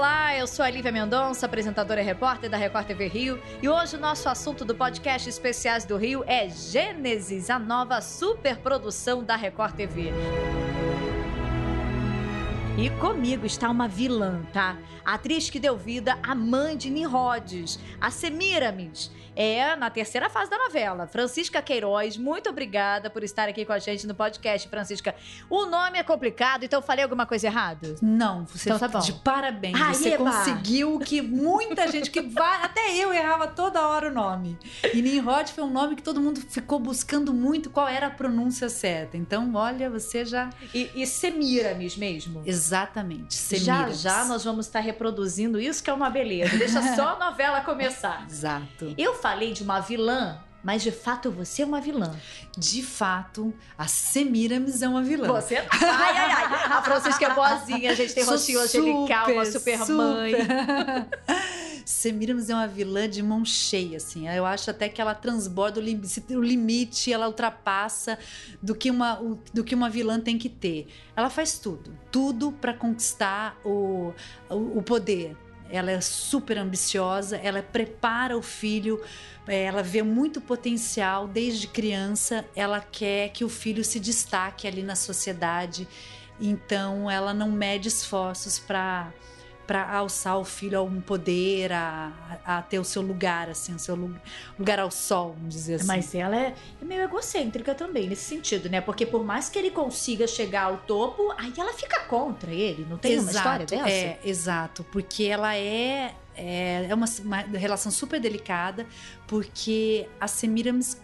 Olá, eu sou a Lívia Mendonça, apresentadora e repórter da Record TV Rio, e hoje o nosso assunto do podcast Especiais do Rio é Gênesis, a nova superprodução da Record TV. E comigo está uma vilã, tá? A atriz que deu vida mãe de Nirodes, a Semiramis. É na terceira fase da novela. Francisca Queiroz, muito obrigada por estar aqui com a gente no podcast, Francisca. O nome é complicado, então eu falei alguma coisa errada? Não, você Então tá bom. de parabéns. Você eba! conseguiu que muita gente que vai, até eu errava toda hora o nome. E Nimrod foi um nome que todo mundo ficou buscando muito qual era a pronúncia certa. Então, olha, você já E, e Semiramis mesmo? Exatamente. Já Semiramis. já nós vamos estar reproduzindo isso que é uma beleza. Deixa só a novela começar. Exato. Eu falei de uma vilã, mas de fato você é uma vilã. De fato, a Semiramis é uma vilã. Você. Ai, ai, ai. A Francisca é boazinha, a gente tem Sou rostinho angelical, uma super mãe. Semiramis é uma vilã de mão cheia, assim. Eu acho até que ela transborda o lim- o limite, ela ultrapassa do que uma, o- do que uma vilã tem que ter. Ela faz tudo, tudo para conquistar o, o, o poder. Ela é super ambiciosa, ela prepara o filho, eh, ela vê muito potencial desde criança, ela quer que o filho se destaque ali na sociedade, então ela não mede esforços para para alçar o filho a um poder, a, a ter o seu lugar, assim, o seu lu- lugar ao sol, vamos dizer assim. Mas ela é, é meio egocêntrica também, nesse sentido, né? Porque por mais que ele consiga chegar ao topo, aí ela fica contra ele. Não tem uma história dessa? É, exato, porque ela é é, é uma, uma relação super delicada, porque a Semiramis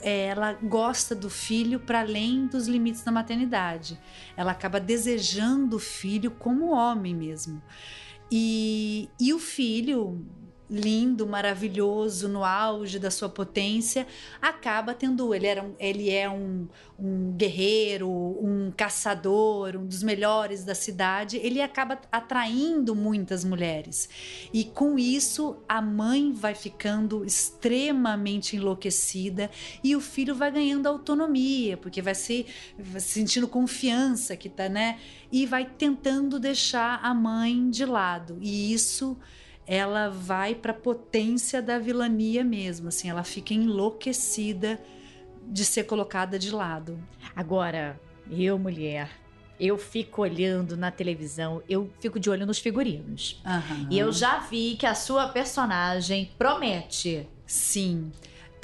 ela gosta do filho para além dos limites da maternidade. Ela acaba desejando o filho como homem mesmo. E, e o filho, lindo, maravilhoso, no auge da sua potência, acaba tendo. Ele, era um, ele é um, um guerreiro, um caçador, um dos melhores da cidade. Ele acaba atraindo muitas mulheres. E com isso, a mãe vai ficando extremamente enlouquecida e o filho vai ganhando autonomia, porque vai se, vai se sentindo confiança que tá, né? E vai tentando deixar a mãe de lado. E isso ela vai para a potência da vilania mesmo, assim, ela fica enlouquecida de ser colocada de lado. Agora, eu, mulher, eu fico olhando na televisão, eu fico de olho nos figurinos. E eu já vi que a sua personagem promete. Sim,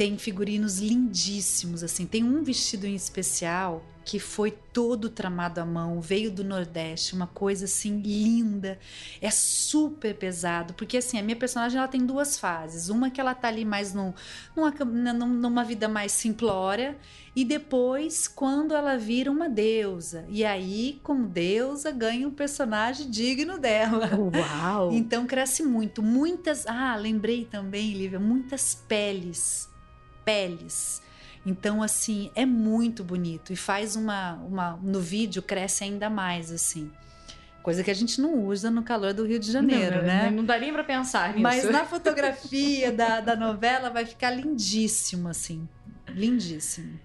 tem figurinos lindíssimos, assim. Tem um vestido em especial que foi todo tramado à mão, veio do Nordeste, uma coisa assim linda. É super pesado, porque assim, a minha personagem ela tem duas fases. Uma que ela tá ali mais no, numa, num- numa vida mais simplória, e depois quando ela vira uma deusa. E aí, como deusa, ganha um personagem digno dela. Uau! Então cresce muito. Muitas. Ah, lembrei também, Lívia, muitas peles. Peles. Então, assim, é muito bonito. E faz uma. uma no vídeo cresce ainda mais, assim. Coisa que a gente não usa no calor do Rio de Janeiro, não, né? Não, nem pra pensar nisso. Mas na fotografia da, da novela vai ficar lindíssimo, assim. Lindíssimo.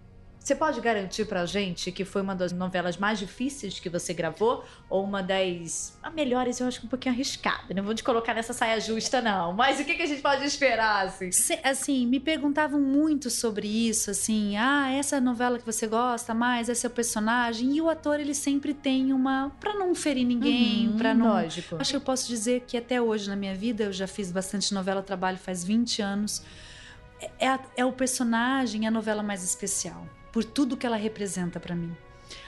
Você pode garantir pra gente que foi uma das novelas mais difíceis que você gravou? Ou uma das a melhores, eu acho que um pouquinho arriscada. Não vou te colocar nessa saia justa, não. Mas o que, que a gente pode esperar, assim? Se- assim, me perguntavam muito sobre isso, assim, ah, essa é a novela que você gosta mais, esse é o personagem, e o ator ele sempre tem uma, Pra não ferir ninguém, Uhum, pra não Lógico. Acho que eu posso dizer que até hoje na minha vida eu já fiz bastante novela, trabalho faz 20 anos. É, a- é o personagem, a novela mais especial, por tudo que ela representa pra mim.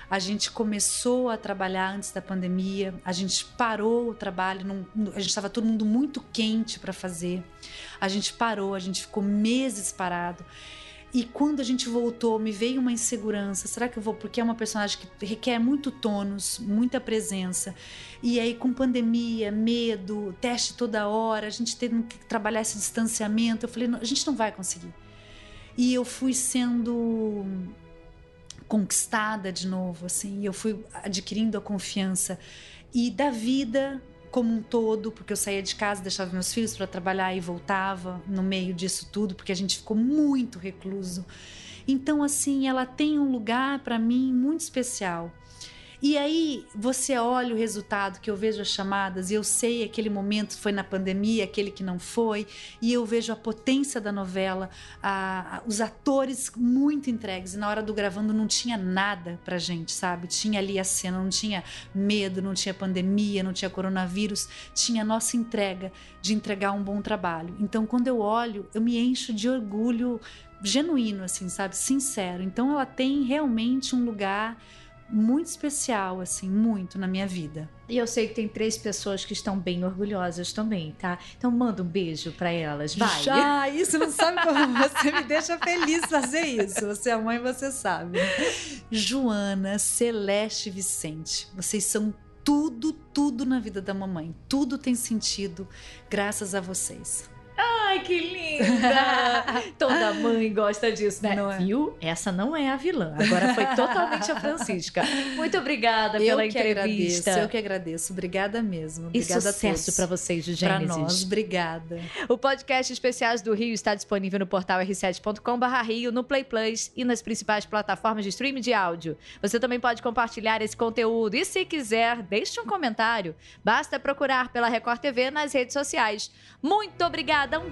A gente começou a trabalhar antes da pandemia, a gente parou o trabalho, num- a gente estava todo mundo muito quente para fazer. A gente parou, a gente ficou meses parado. E quando a gente voltou, me veio uma insegurança. Será que eu vou? Porque é uma personagem que requer muito tônus, muita presença. E aí, com pandemia, medo, teste toda hora, a gente tendo que trabalhar esse distanciamento. Eu falei, "Não, a gente não vai conseguir. E eu fui sendo conquistada de novo, assim, eu fui adquirindo a confiança e da vida como um todo, porque eu saía de casa, deixava meus filhos para trabalhar e voltava no meio disso tudo, porque a gente ficou muito recluso. Então, assim, ela tem um lugar para mim muito especial. E aí você olha o resultado, que eu vejo as chamadas, e eu sei aquele momento foi na pandemia, aquele que não foi, e eu vejo a potência da novela, a, a, os atores muito entregues. E na hora do gravando não tinha nada pra gente, sabe? Tinha ali a cena, não tinha medo, não tinha pandemia, não tinha coronavírus, tinha a nossa entrega de entregar um bom trabalho. Então, quando eu olho, eu me encho de orgulho genuíno, assim, sabe? Sincero. Então, ela tem realmente um lugar muito especial, assim, muito na minha vida. E eu sei que tem três pessoas que estão bem orgulhosas também, tá? Então manda um beijo para elas, vai. Já, isso não sabe como você me deixa feliz fazer isso. Você é mãe, você sabe. Joana, Celeste Vicente, vocês são tudo, tudo na vida da mamãe. Tudo tem sentido graças a vocês. Ai, que linda! Toda mãe gosta disso, né? Não é? Viu? Essa não é a vilã. Agora foi totalmente a Francisca. Muito obrigada pela eu que entrevista. Agradeço, eu que agradeço. Obrigada mesmo. Obrigada e sucesso para vocês do Gênesis. Pra nós, obrigada. O podcast Especiais do Rio está disponível no portal r7.com/rio, no Play Plus e nas principais plataformas de streaming de áudio. Você também pode compartilhar esse conteúdo e se quiser, deixe um comentário. Basta procurar pela Record TV nas redes sociais. Muito obrigada, um